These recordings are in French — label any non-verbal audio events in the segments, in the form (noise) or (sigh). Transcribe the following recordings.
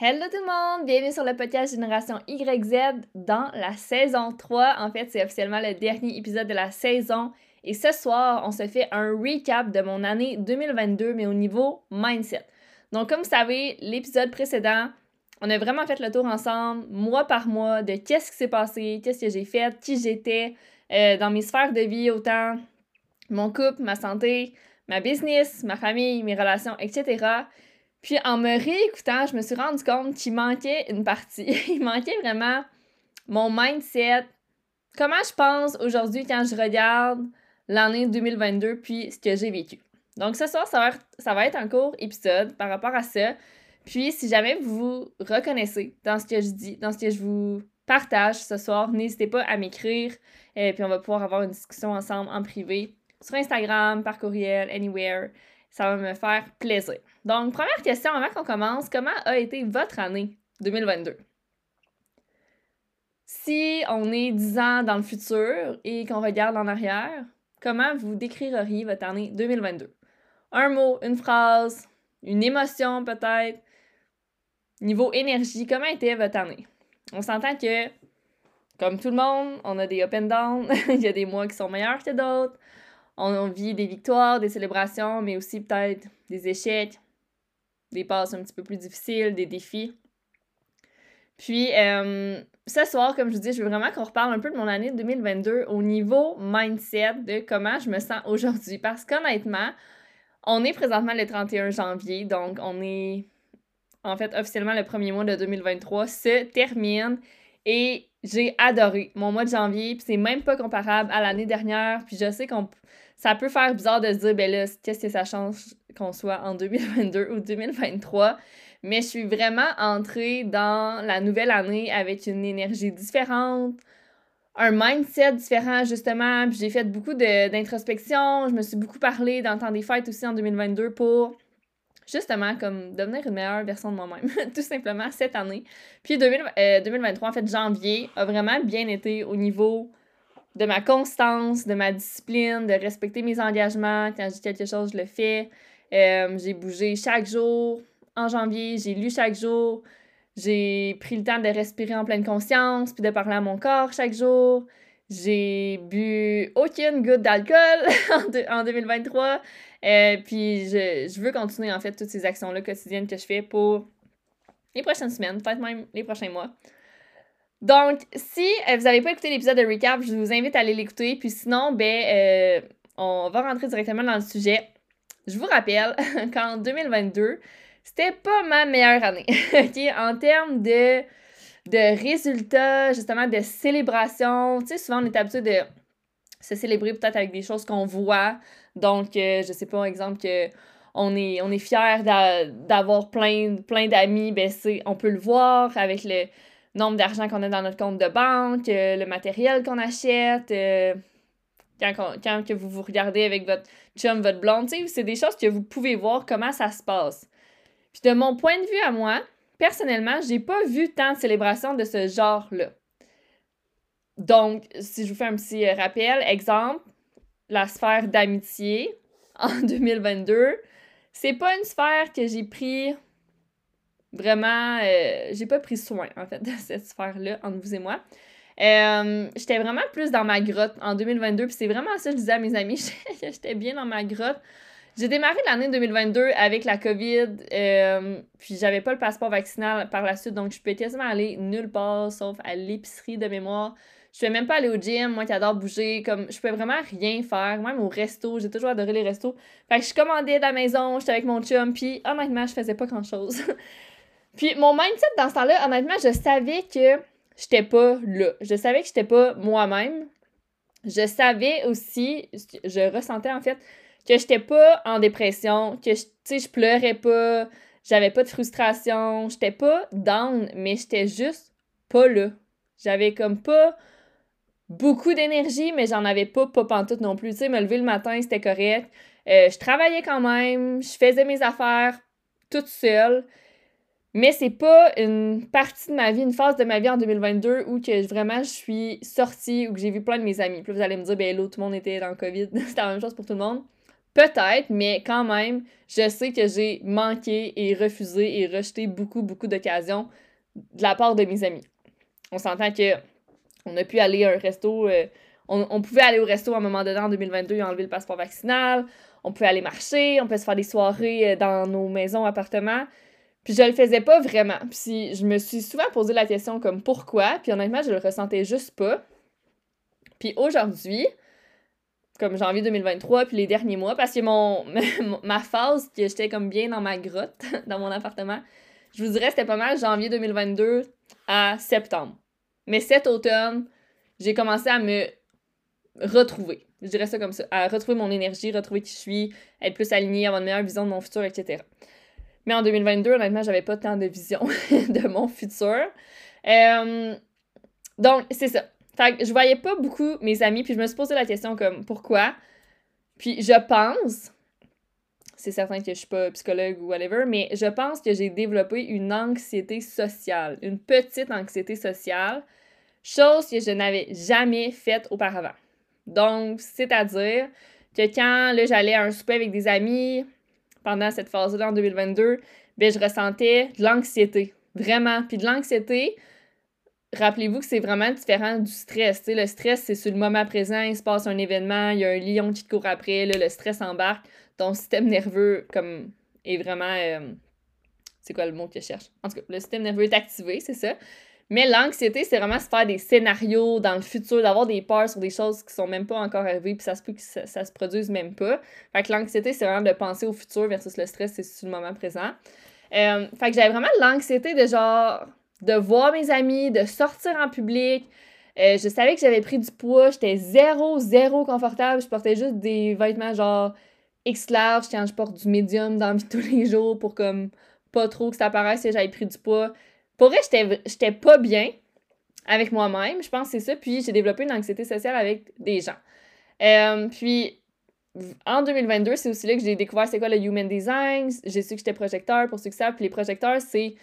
Hello tout le monde! Bienvenue sur le podcast Génération YZ dans la saison 3. En fait, c'est officiellement le dernier épisode de la saison. Et ce soir, on se fait un recap de mon année 2022, mais au niveau mindset. Donc, comme vous savez, l'épisode précédent, on a vraiment fait le tour ensemble, mois par mois, de qu'est-ce qui s'est passé, qu'est-ce que j'ai fait, qui j'étais euh, dans mes sphères de vie, autant mon couple, ma santé, ma business, ma famille, mes relations, etc. Puis en me réécoutant, je me suis rendu compte qu'il manquait une partie. (laughs) Il manquait vraiment mon mindset. Comment je pense aujourd'hui quand je regarde l'année 2022 puis ce que j'ai vécu? Donc ce soir, ça va, être, ça va un court épisode par rapport à ça. Puis si jamais vous vous reconnaissez dans ce que je dis, dans ce que je vous partage ce soir, n'hésitez pas à m'écrire et puis on va pouvoir avoir une discussion ensemble en privé sur Instagram, par courriel, anywhere. Ça va me faire plaisir. Donc, première question avant qu'on commence, comment a été votre année 2022? Si on est 10 ans dans le futur et qu'on regarde en arrière, comment vous décririez votre année 2022? Un mot, une phrase, une émotion peut-être. Niveau énergie, comment était votre année? On s'entend que, comme tout le monde, on a des up and down. (laughs) Il y a des mois qui sont meilleurs que d'autres on, vit des victoires, des célébrations, mais aussi peut-être des échecs, des passes un petit peu plus difficiles, des défis. Puis, euh, ce soir, comme je vous dis, je veux vraiment qu'on reparle un peu de mon année 2022 au niveau mindset, de comment je me sens aujourd'hui. Parce qu'honnêtement, on est présentement le 31 janvier, donc on est, en fait, officiellement le premier mois de 2023 se termine. Et j'ai adoré mon mois de janvier, puis c'est même pas comparable à l'année dernière. Puis je sais qu'on ça peut faire bizarre de se dire, ben là, qu'est-ce que ça change qu'on soit en 2022 ou 2023? Mais je suis vraiment entrée dans la nouvelle année avec une énergie différente, un mindset différent, justement. Puis j'ai fait beaucoup d'introspection. Je me suis beaucoup parlé dans le temps des fêtes aussi en 2022 pour justement comme devenir une meilleure version de moi-même, (laughs) tout simplement cette année. Puis 2023, euh, en fait, janvier, a vraiment bien été au niveau de ma constance, de ma discipline, de respecter mes engagements. Quand je dis quelque chose, je le fais. Euh, j'ai bougé chaque jour en janvier, j'ai lu chaque jour, j'ai pris le temps de respirer en pleine conscience, puis de parler à mon corps chaque jour. J'ai bu aucune goutte d'alcool (laughs) en, 2023. Euh, puis je, je, veux continuer en fait toutes ces actions-là quotidiennes que je fais pour les prochaines semaines, peut-être même les prochains mois. Donc, si euh, vous n'avez pas écouté l'épisode de recap, je vous invite à aller l'écouter. Puis sinon, ben, on va rentrer directement dans le sujet. Je vous rappelle (laughs) qu'en 2022, c'était pas ma meilleure année. (laughs) En termes de, de résultats, justement, de célébration, tu sais, souvent on est habitué de se célébrer peut-être avec des choses qu'on voit. Donc, euh, je sais pas, exemple, que on est, on est fier d'avoir plein, plein d'amis, ben on peut le voir avec le, nombre d'argent qu'on a dans notre compte de banque, euh, le matériel qu'on achète, euh, quand, que vous vous regardez avec votre chum, votre blonde, c'est des choses que vous pouvez voir comment ça se passe. Puis de mon point de vue à moi, personnellement, j'ai pas vu tant de célébrations de ce genre-là. Donc, si je vous fais un petit euh, rappel, exemple, la sphère d'amitié (laughs) en 2022, c'est pas une sphère que j'ai pris Vraiment, euh, j'ai pas pris soin, en fait, (laughs) de cette sphère-là, entre vous et moi. Euh, j'étais vraiment plus dans ma grotte en 2022, puis c'est vraiment ça que je disais à mes amis, (laughs) j'étais bien dans ma grotte. J'ai démarré l'année 2022 avec la COVID, euh, puis j'avais pas le passeport vaccinal par la suite, donc je pouvais quasiment aller nulle part, sauf à l'épicerie de mémoire. Je pouvais même pas aller au gym, moi qui adore bouger, comme je pouvais vraiment rien faire, même au resto, j'ai toujours adoré les restos. Fait que je commandais de la maison, j'étais avec mon chum, puis honnêtement, je faisais pas grand-chose. (laughs) Puis mon mindset dans ce temps-là, honnêtement, je savais que j'étais pas là. Je savais que j'étais pas moi-même. Je savais aussi, je ressentais en fait que j'étais pas en dépression, que sais, je pleurais pas, j'avais pas de frustration, j'étais pas down, mais j'étais juste pas là. J'avais comme pas beaucoup d'énergie, mais j'en avais pas, pas pantoute non plus. Tu sais, me lever le matin, c'était correct. Euh, je travaillais quand même, je faisais mes affaires toute seule. Mais c'est pas une partie de ma vie, une phase de ma vie en 2022 où que vraiment je suis sortie ou que j'ai vu plein de mes amis. Puis vous allez me dire, ben là, tout le monde était dans le COVID, (laughs) c'était la même chose pour tout le monde. Peut-être, mais quand même, je sais que j'ai manqué et refusé et rejeté beaucoup, beaucoup d'occasions de la part de mes amis. On s'entend que on a pu aller à un resto, euh, on, pouvait aller au resto à un moment donné en 2022 et enlever le passeport vaccinal, on pouvait aller marcher, on pouvait se faire des soirées euh, dans nos maisons, appartements. Puis je le faisais pas vraiment. Puis je me suis souvent posé la question comme pourquoi, puis honnêtement, je le ressentais juste pas. Puis aujourd'hui, comme janvier 2023, puis les derniers mois, parce que mon, (laughs) ma phase, que j'étais comme bien dans ma grotte, (laughs) dans mon appartement, je vous dirais c'était pas mal janvier 2022 à septembre. Mais cet automne, j'ai commencé à me retrouver. Je dirais ça comme ça. À retrouver mon énergie, retrouver qui je suis, être plus alignée, avoir une meilleure vision de mon futur, etc. Mais en 2022, honnêtement, j'avais pas tant de vision (laughs) de mon futur. Euh, donc, c'est ça. Fait que je voyais pas beaucoup mes amis, puis je me suis posé la question comme pourquoi? Puis je pense, c'est certain que je suis pas psychologue ou whatever, mais je pense que j'ai développé une anxiété sociale, une petite anxiété sociale, chose que je n'avais jamais faite auparavant. Donc, c'est-à-dire que quand j'allais à un souper avec des amis pendant cette phase-là en 2022, ben, je ressentais de l'anxiété. Vraiment. Puis de l'anxiété, rappelez-vous que c'est vraiment différent du stress. le stress, c'est sur le moment présent, il se passe un événement, il y a un lion qui te court après, le stress embarque, ton système nerveux comme est vraiment. Euh, c'est quoi le mot que je cherche? En tout cas, le système nerveux est activé, c'est ça. Mais l'anxiété, c'est vraiment se faire des scénarios dans le futur, d'avoir des peurs sur des choses qui sont même pas encore arrivées, puis ça se peut que ça, se produise même pas. Fait que l'anxiété, c'est vraiment de penser au futur versus le stress, c'est sur le moment présent. Euh, fait que j'avais vraiment l'anxiété de genre, de voir mes amis, de sortir en public. Euh, je savais que j'avais pris du poids, j'étais zéro, zéro confortable. Je portais juste des vêtements genre X large quand je porte du médium dans la (laughs) vie tous les jours pour comme pas trop que ça paraisse que j'avais pris du poids. Pour vrai, j'étais pas bien avec moi-même, je pense que c'est ça. Puis j'ai développé une anxiété sociale avec des gens. Euh, puis en 2022, c'est aussi là que j'ai découvert c'est quoi le Human Design. J'ai su que j'étais projecteur pour ceux qui savent. Puis les projecteurs, c'est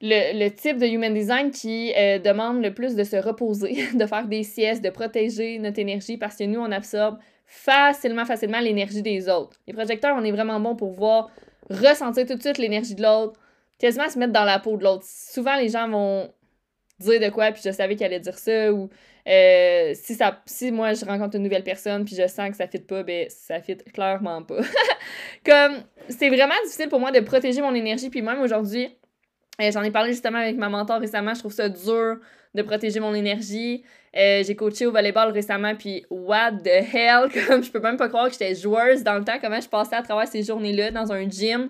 le, type de Human Design qui euh, demande le plus de se reposer, (laughs) de faire des siestes, de protéger notre énergie parce que nous, on absorbe facilement, facilement l'énergie des autres. Les projecteurs, on est vraiment bon pour voir ressentir tout de suite l'énergie de l'autre, quasiment se mettre dans la peau de l'autre. Souvent, les gens vont dire de quoi, puis je savais qu'il allait dire ça, ou euh, si, ça, si moi je rencontre une nouvelle personne, puis je sens que ça fit pas, ben ça fit clairement pas. (laughs) Comme, c'est vraiment difficile pour moi de protéger mon énergie, puis même aujourd'hui, euh, j'en ai parlé justement avec ma mentor récemment, je trouve ça dur de protéger mon énergie. Euh, j'ai coaché au volleyball récemment, puis what the hell, (laughs) comme je peux même pas croire que j'étais joueuse dans le temps, comment je passais à travers ces journées-là dans un gym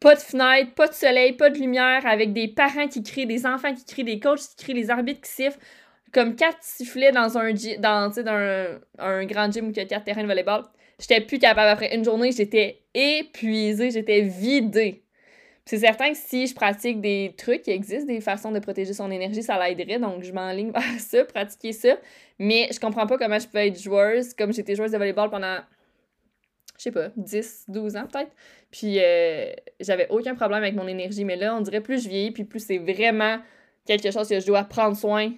pas de fenêtre, pas de soleil, pas de lumière, avec des parents qui crient, des enfants qui crient, des coachs qui crient, des arbitres qui sifflent, comme quatre sifflets dans un, dans, dans un, grand gym a quatre terrains de volleyball. J'étais plus capable. Après une journée, j'étais épuisée, j'étais vidée. C'est certain que si je pratique des trucs qui existent, des façons de protéger son énergie, ça l'aiderait. Donc, je m'enligne (laughs) vers ça, pratiquer ça. Mais je comprends pas comment je peux être joueuse, comme j'étais joueuse de volleyball pendant je sais pas, 10, 12 ans peut-être. Puis euh, j'avais aucun problème avec mon énergie. Mais là, on dirait plus je vieillis, puis plus c'est vraiment quelque chose que je dois prendre soin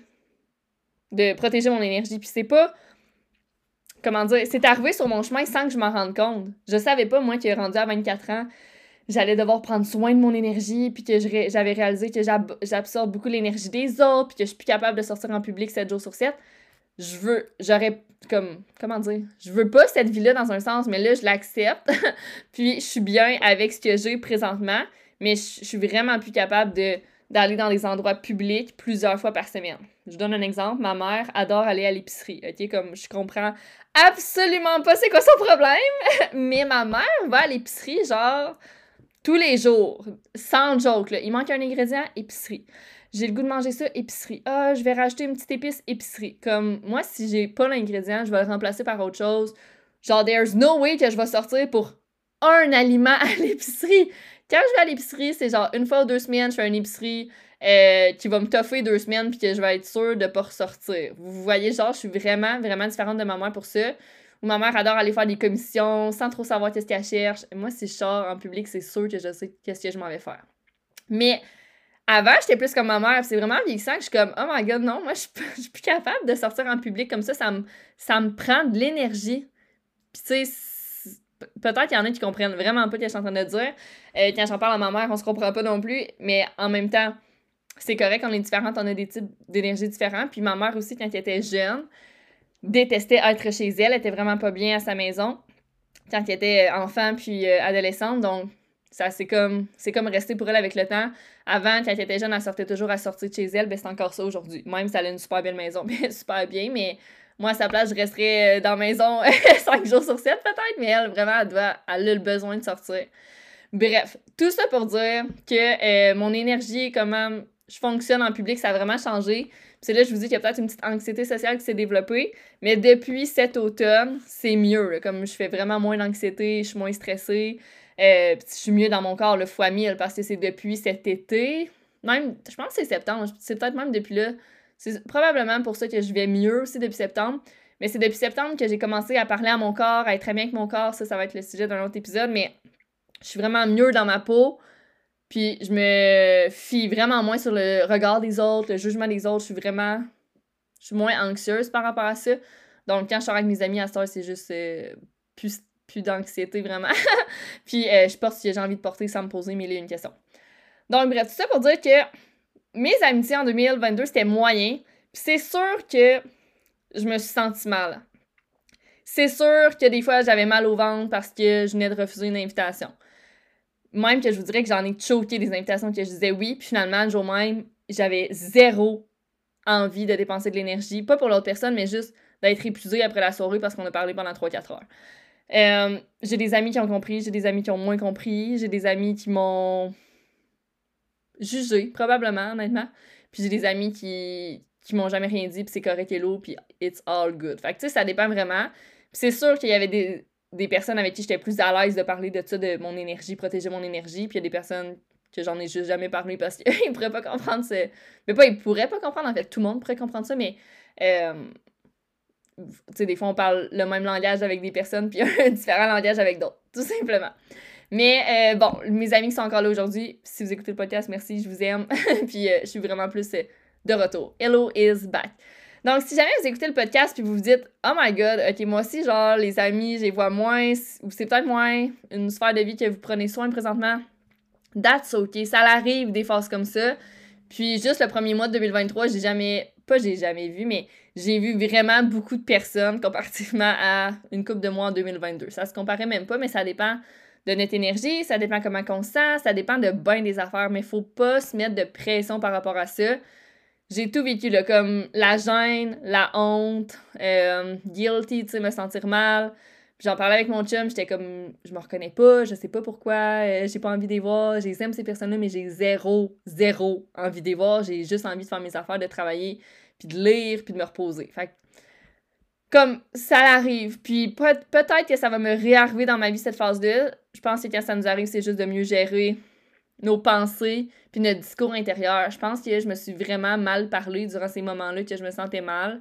de protéger mon énergie. Puis c'est pas. Comment dire? C'est arrivé sur mon chemin sans que je m'en rende compte. Je savais pas, moi, qui rendu à 24 ans, j'allais devoir prendre soin de mon énergie, puis que j'avais réalisé que j'absorbe beaucoup l'énergie des autres, puis que je suis plus capable de sortir en public 7 jours sur 7 je veux, j'aurais, comme, comment dire, je veux pas cette vie-là dans un sens, mais là, je l'accepte. (laughs) puis, je suis bien avec ce que j'ai présentement, mais je, suis vraiment plus capable de d'aller dans des endroits publics plusieurs fois par semaine. Je donne un exemple. Ma mère adore aller à l'épicerie. OK? Comme je comprends absolument pas c'est quoi son problème, (laughs) mais ma mère va à l'épicerie genre tous les jours. Sans joke, là. Il manque un ingrédient, épicerie j'ai le goût de manger ça, épicerie. Ah, je vais rajouter une petite épice, épicerie. Comme moi, si j'ai pas l'ingrédient, je vais le remplacer par autre chose. Genre, there's no way que je vais sortir pour un aliment à l'épicerie. Quand je vais à l'épicerie, c'est genre une fois ou deux semaines, je fais une épicerie euh, qui va me toffer deux semaines puis que je vais être sûre de pas ressortir. Vous voyez, genre, je suis vraiment, vraiment différente de ma mère pour ça. Ma mère adore aller faire des commissions sans trop savoir qu'est-ce qu'elle cherche. Moi, si je sors en public, c'est sûr que je sais qu'est-ce que je m'en vais faire. Mais avant, j'étais plus comme ma mère. C'est vraiment vieillissant que je suis comme, oh my god, non, moi, (laughs) je suis plus capable de sortir en public comme ça. Ça me, ça me prend de l'énergie. Puis, tu sais, peut-être qu'il y en a qui comprennent vraiment pas ce que je suis en train de dire. Euh, quand j'en parle à ma mère, on se comprend pas non plus, mais en même temps, c'est correct, on est différentes, on a des types d'énergie différents. Puis ma mère aussi, quand elle était jeune, détestait être chez elle, elle était vraiment pas bien à sa maison quand elle était enfant puis euh, adolescente. Donc, ça c'est comme c'est comme resté pour elle avec le temps. Avant, quand elle était jeune, elle sortait toujours à sortir de chez elle, ben c'est encore ça aujourd'hui. Même si elle a une super belle maison, (laughs) bien super bien, mais moi, à sa place, je resterais euh, dans la maison (laughs) 5 jours sur 7 peut-être, mais elle, vraiment, elle, doit, elle a le besoin de sortir. Bref, tout ça pour dire que euh, mon énergie, comment je fonctionne en public, ça a vraiment changé. C'est là, je vous dis qu'il y a peut-être une petite anxiété sociale qui s'est développée, mais depuis cet automne, c'est mieux. Comme je fais vraiment moins d'anxiété, je suis moins stressée, euh, je suis mieux dans mon corps, le fois mille, parce que c'est depuis cet été. Même, je pense que c'est septembre, c'est peut-être même depuis là c'est probablement pour ça que je vais mieux aussi depuis septembre. Mais c'est depuis septembre que j'ai commencé à parler à mon corps, à être très bien avec mon corps. Ça, ça va être le sujet d'un autre épisode. Mais je suis vraiment mieux dans ma peau. Puis je me fie vraiment moins sur le regard des autres, le jugement des autres. Je suis vraiment. Je suis moins anxieuse par rapport à ça. Donc quand je sors avec mes amis à ce c'est juste euh, plus, plus d'anxiété vraiment. (laughs) Puis euh, je porte ce que j'ai envie de porter sans me poser mille et une questions. Donc bref, tout ça pour dire que mes amitiés en 2022, c'était moyen. c'est sûr que je me suis sentie mal. C'est sûr que des fois, j'avais mal au ventre parce que je venais de refuser une invitation. Même que je vous dirais que j'en ai choqué des invitations que je disais oui, puis finalement, le jour même, j'avais zéro envie de dépenser de l'énergie. Pas pour l'autre personne, mais juste d'être épuisée après la soirée parce qu'on a parlé pendant 3-4 heures. Euh, j'ai des amis qui ont compris, j'ai des amis qui ont moins compris, j'ai des amis qui m'ont jugé, probablement, honnêtement. Puis j'ai des amis qui, qui m'ont jamais rien dit, puis c'est correct hello, puis it's all good. Fait que tu sais, ça dépend vraiment. c'est sûr qu'il y avait des, des personnes avec qui j'étais plus à l'aise de parler de ça, de mon énergie, protéger mon énergie, puis il y a des personnes que j'en ai juste jamais parlé parce qu'ils (laughs) pourraient pas comprendre ça. Mais pas, ils pourraient pas comprendre, en fait, tout le monde pourrait comprendre ça, mais. Euh, sais, des fois, on parle le même langage avec des personnes, puis (laughs) un différent langage avec d'autres, tout simplement. Mais euh, bon, mes amis qui sont encore là aujourd'hui, si vous écoutez le podcast, merci, je vous aime. (laughs) puis euh, je suis vraiment plus euh, de retour. Hello is back. Donc, si jamais vous écoutez le podcast puis vous vous dites Oh my god, ok, moi aussi, genre, les amis, je les vois moins, ou c'est peut-être moins une sphère de vie que vous prenez soin présentement, that's ok. Ça arrive des phases comme ça. Puis, juste le premier mois de 2023, j'ai jamais, pas j'ai jamais vu, mais j'ai vu vraiment beaucoup de personnes comparativement à une couple de mois en 2022. Ça se comparait même pas, mais ça dépend de notre énergie, ça dépend comment on se sent, ça dépend de bien des affaires, mais faut pas se mettre de pression par rapport à ça. J'ai tout vécu, là, comme la gêne, la honte, euh, guilty, tu sais, me sentir mal. J'en parlais avec mon chum, j'étais comme, je me reconnais pas, je sais pas pourquoi, euh, j'ai pas envie de les voir, j'aime ces personnes-là, mais j'ai zéro, zéro envie de les voir, j'ai juste envie de faire mes affaires, de travailler, puis de lire, puis de me reposer. Fait comme ça arrive. Puis peut-être que ça va me réarriver dans ma vie cette phase-là. Je pense que quand ça nous arrive, c'est juste de mieux gérer nos pensées puis notre discours intérieur. Je pense que je me suis vraiment mal parlé durant ces moments-là, que je me sentais mal.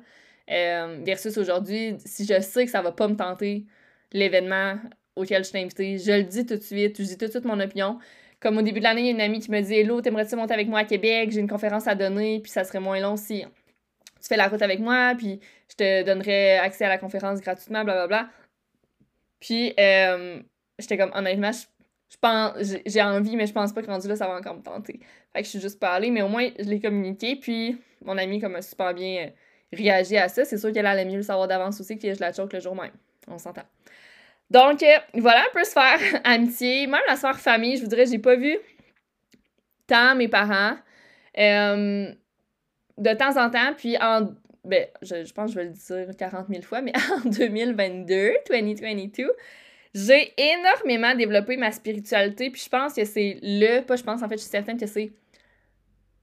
Euh, versus aujourd'hui, si je sais que ça va pas me tenter l'événement auquel je t'ai invité, je le dis tout de suite, je dis tout de suite mon opinion. Comme au début de l'année, il y a une amie qui me dit Hello, t'aimerais-tu monter avec moi à Québec? J'ai une conférence à donner, puis ça serait moins long si tu fais la route avec moi, puis je te donnerai accès à la conférence gratuitement, blablabla. Puis, euh, j'étais comme, honnêtement, je, pense, j'ai envie, mais je pense pas que rendu là, ça va encore me tenter. Fait que je suis juste pas allée, mais au moins, je l'ai communiqué, puis mon ami, comme, a super bien euh, réagi à ça. C'est sûr qu'elle allait mieux le savoir d'avance aussi que je la choque le jour même. On s'entend. Donc, euh, voilà un peu sphère (laughs) amitié. Même la sphère famille, je vous dirais, j'ai pas vu tant mes parents. Euh, de temps en temps, puis en. Ben, je, pense que je vais le dire 40 000 fois, mais (laughs) en 2022, 2022, j'ai énormément développé ma spiritualité, puis je pense que c'est le. Pas je pense, en fait, je suis certaine que c'est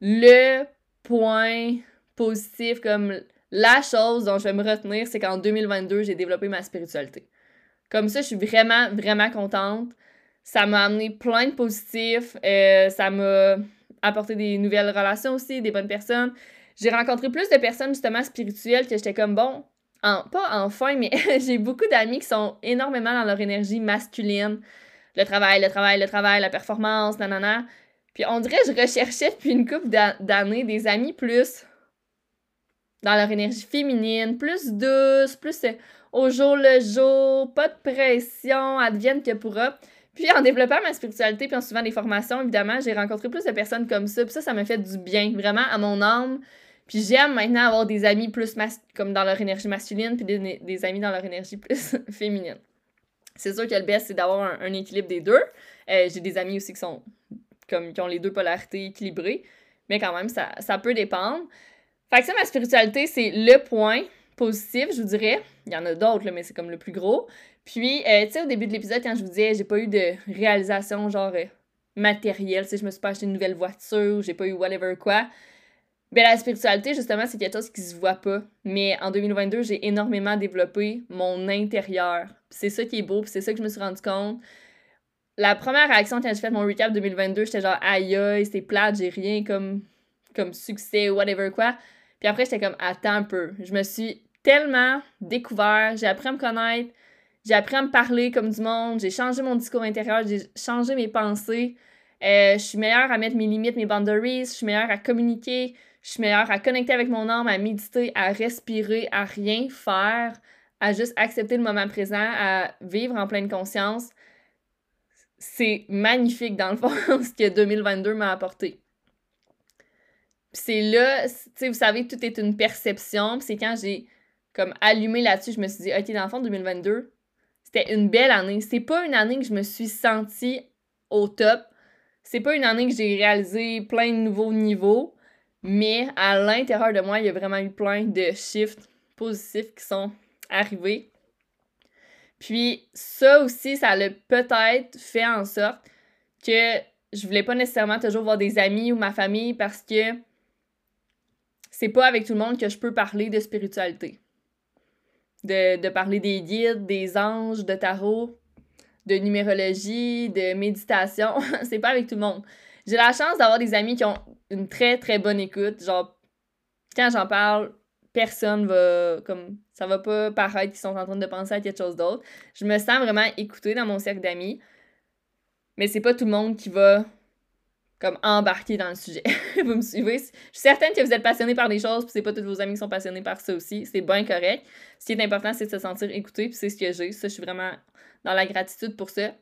le point positif, comme la chose dont je vais me retenir, c'est qu'en 2022, j'ai développé ma spiritualité. Comme ça, je suis vraiment, vraiment contente. Ça m'a amené plein de positifs. Euh, ça m'a apporté des nouvelles relations aussi, des bonnes personnes j'ai rencontré plus de personnes justement spirituelles que j'étais comme bon, en, pas enfin, mais (laughs) j'ai beaucoup d'amis qui sont énormément dans leur énergie masculine. Le travail, le travail, le travail, la performance, nanana. Puis on dirait que je recherchais depuis une couple d'années des amis plus dans leur énergie féminine, plus douce, plus euh, au jour le jour, pas de pression, advienne que pourra. Puis en développant ma spiritualité, puis en suivant des formations, évidemment, j'ai rencontré plus de personnes comme ça. Puis ça, ça m'a fait du bien, vraiment, à mon âme. Puis j'aime maintenant avoir des amis plus comme dans leur énergie masculine, puis des, amis dans leur énergie plus (laughs) féminine. C'est sûr que le best, c'est d'avoir un, équilibre des deux. Euh, j'ai des amis aussi qui sont comme qui ont les deux polarités équilibrées. Mais quand même, ça, ça peut dépendre. Fait que ça, ma spiritualité, c'est le point positif, je vous dirais. Il y en a d'autres, mais c'est comme le plus gros. Puis, euh, tu sais, au début de l'épisode, quand je vous disais, j'ai pas eu de réalisation genre euh, matérielle, tu sais, je me suis pas acheté une nouvelle voiture, j'ai pas eu whatever quoi. Ben, la spiritualité, justement, c'est quelque chose qui se voit pas. Mais en 2022, j'ai énormément développé mon intérieur. C'est ça qui est beau, c'est ça que je me suis rendu compte. La première réaction quand j'ai fait mon recap 2022, j'étais genre aïe aïe, c'est plate, j'ai rien comme, comme succès whatever quoi. Puis après, j'étais comme attends un peu. Je me suis tellement découvert, j'ai appris à me connaître, j'ai appris à me parler comme du monde, j'ai changé mon discours intérieur, j'ai changé mes pensées. Euh, je suis meilleure à mettre mes limites, mes boundaries, je suis meilleure à communiquer, je suis meilleure à connecter avec mon âme, à méditer, à respirer, à rien faire, à juste accepter le moment présent, à vivre en pleine conscience. C'est magnifique dans le (laughs) fond ce que 2022 m'a apporté c'est là, tu sais, vous savez, tout est une perception. c'est quand j'ai comme allumé là-dessus, je me suis dit, OK, dans le fond, 2022, c'était une belle année. C'est pas une année que je me suis sentie au top. C'est pas une année que j'ai réalisé plein de nouveaux niveaux. Mais à l'intérieur de moi, il y a vraiment eu plein de shifts positifs qui sont arrivés. Puis ça aussi, ça l'a peut-être fait en sorte que je voulais pas nécessairement toujours voir des amis ou ma famille parce que c'est pas avec tout le monde que je peux parler de spiritualité. De, parler des guides, des anges, de tarot, de numérologie, de méditation. (laughs) c'est pas avec tout le monde. J'ai la chance d'avoir des amis qui ont une très très bonne écoute. Genre, quand j'en parle, personne va comme ça va pas paraître qu'ils sont en train de penser à quelque chose d'autre. Je me sens vraiment écoutée dans mon cercle d'amis. Mais c'est pas tout le monde qui va comme embarquer dans le sujet. (laughs) vous me suivez? Je suis certaine que vous êtes passionné par des choses, puis c'est pas tous vos amis qui sont passionnés par ça aussi. C'est bien correct. Ce qui est important, c'est de se sentir écouté, puis c'est ce que j'ai. Je suis vraiment dans la gratitude pour ça.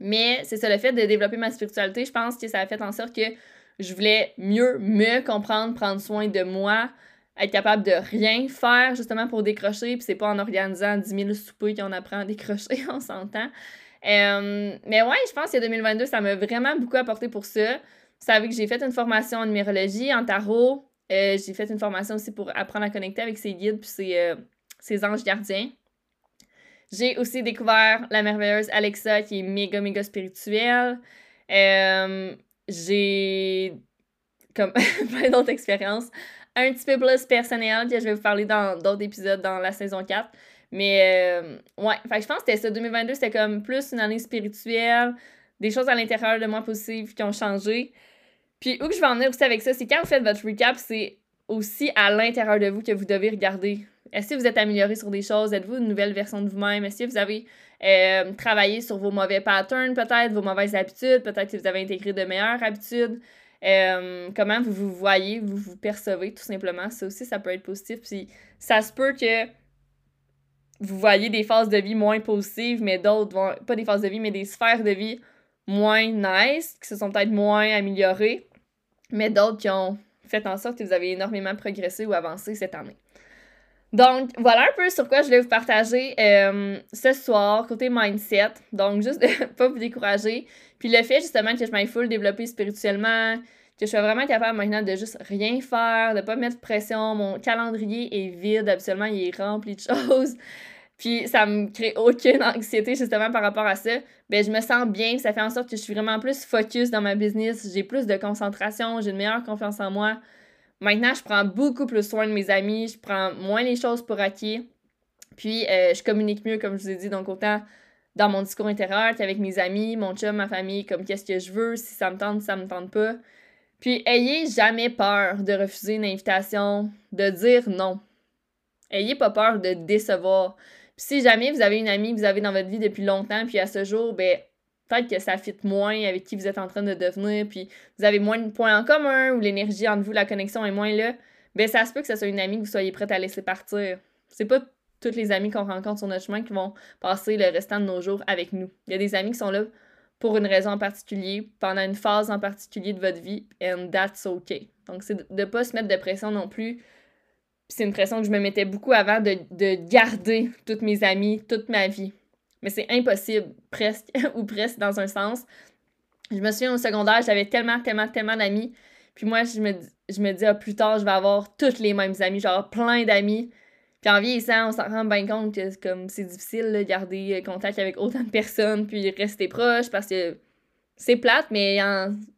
Mais c'est ça, le fait de développer ma spiritualité, je pense que ça a fait en sorte que je voulais mieux me comprendre, prendre soin de moi, être capable de rien faire justement pour décrocher, puis c'est pas en organisant 10 000 soupers qu'on apprend à décrocher, (laughs) on s'entend. Euh, mais ouais, je pense que 2022, ça m'a vraiment beaucoup apporté pour ça. Vous savez que j'ai fait une formation en numérologie, en tarot. Euh, j'ai fait une formation aussi pour apprendre à connecter avec ses guides puis ses, euh, ses anges gardiens. J'ai aussi découvert la merveilleuse Alexa qui est méga, méga spirituelle. J'ai comme (laughs) plein d'autres expériences un petit peu plus personnelles que je vais vous parler dans d'autres épisodes dans la saison 4. Mais euh, ouais, je pense que c'était ça. 2022, c'était comme plus une année spirituelle, des choses à l'intérieur de moi positives qui ont changé. Puis où que je vais en venir aussi avec ça, c'est quand vous faites votre recap, c'est aussi à l'intérieur de vous que vous devez regarder. Est-ce que vous êtes amélioré sur des choses? Êtes-vous une nouvelle version de vous-même? Est-ce que vous avez euh, travaillé sur vos mauvais patterns, peut-être, vos mauvaises habitudes? Peut-être que vous avez intégré de meilleures habitudes? Euh, comment vous vous voyez, vous vous percevez, tout simplement. Ça aussi, ça peut être positif. Puis ça se peut que vous voyez des phases de vie moins positives, mais d'autres vont. Pas des phases de vie, mais des sphères de vie moins nice, qui se sont peut-être moins améliorées, mais d'autres qui ont fait en sorte que vous avez énormément progressé ou avancé cette année. Donc, voilà un peu sur quoi je vais vous partager euh, ce soir, côté mindset. Donc, juste de (laughs) pas vous décourager. Puis le fait justement que je m'aille full développer spirituellement, que je sois vraiment capable maintenant de juste rien faire, de pas mettre pression. Mon calendrier est vide, absolument, il est rempli de (laughs) choses. Puis ça me crée aucune anxiété justement par rapport à ça. Ben je me sens bien, ça fait en sorte que je suis vraiment plus focus dans ma business, j'ai plus de concentration, j'ai une meilleure confiance en moi. Maintenant, je prends beaucoup plus soin de mes amis, je prends moins les choses pour acquis. Puis euh, je communique mieux, comme je vous ai dit, donc autant dans mon discours intérieur qu'avec mes amis, mon chum, ma famille, comme qu'est-ce que je veux, si ça me tente, si ça me tente pas. Puis, ayez jamais peur de refuser une invitation, de dire non. Ayez pas peur de décevoir. Puis, si jamais vous avez une amie que vous avez dans votre vie depuis longtemps, puis à ce jour, ben, peut-être que ça fit moins avec qui vous êtes en train de devenir, puis vous avez moins de points en commun, ou l'énergie entre vous, la connexion est moins là, ben, ça se peut que ce soit une amie que vous soyez prête à laisser partir. C'est pas tous les amis qu'on rencontre sur notre chemin qui vont passer le restant de nos jours avec nous. Il y a des amis qui sont là pour une raison en particulier, pendant une phase en particulier de votre vie, and that's okay. Donc, c'est de ne pas se mettre de pression non plus. C'est une pression que je me mettais beaucoup avant de, de garder toutes mes amis, toute ma vie. Mais c'est impossible, presque, (laughs) ou presque dans un sens. Je me souviens au secondaire, j'avais tellement, tellement, tellement d'amis. Puis moi, je me, je me dis, ah, plus tard, je vais avoir tous les mêmes amis, genre plein d'amis. Puis en vieillissant, on s'en rend bien compte que comme c'est difficile de garder contact avec autant de personnes, puis rester proche parce que c'est plate, mais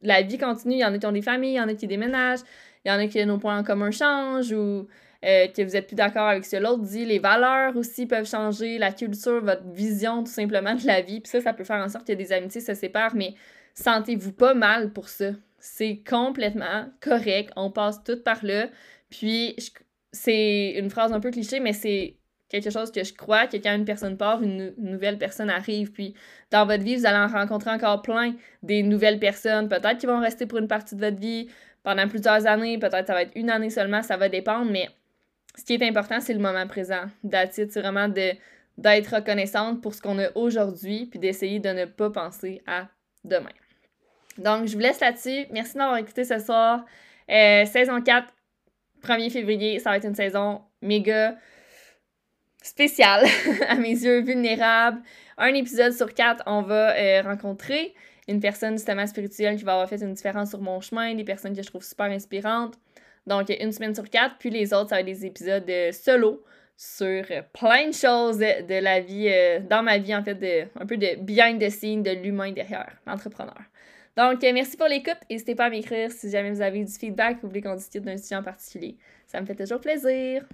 la vie continue. Il y en a qui ont des familles, il y en a qui déménagent, il y en a qui nos points en commun changent ou euh, que vous êtes plus d'accord avec ce que l'autre dit. Les valeurs aussi peuvent changer, la culture, votre vision tout simplement de la vie. Puis ça, ça peut faire en sorte que des amitiés se séparent, mais sentez-vous pas mal pour ça. C'est complètement correct. On passe tout par là. Puis c'est une phrase un peu cliché, mais c'est quelque chose que je crois que quand une personne part, une, nouvelle personne arrive. Puis dans votre vie, vous allez en rencontrer encore plein des nouvelles personnes. Peut-être qu'ils vont rester pour une partie de votre vie pendant plusieurs années, peut-être ça va être une année seulement, ça va dépendre, mais ce qui est important, c'est le moment présent. C'est vraiment de, d'être reconnaissante pour ce qu'on a aujourd'hui, puis d'essayer de ne pas penser à demain. Donc, je vous laisse là-dessus. Merci d'avoir écouté ce soir. Euh, saison 4, 1er février, ça va être une saison méga spéciale, (laughs) à mes yeux, vulnérable. Un épisode sur quatre, on va euh, rencontrer une personne justement spirituelle qui va avoir fait une différence sur mon chemin, des personnes que je trouve super inspirantes. Donc, une semaine sur quatre, puis les autres, ça va être des épisodes euh, solo sur plein de choses de, la vie, euh, dans ma vie, en fait, de, un peu de behind the scenes de l'humain derrière, l'entrepreneur. Donc, euh, merci pour l'écoute. N'hésitez pas à m'écrire si jamais vous avez du feedback ou vous voulez qu'on discute d'un sujet en particulier. Ça me fait toujours plaisir.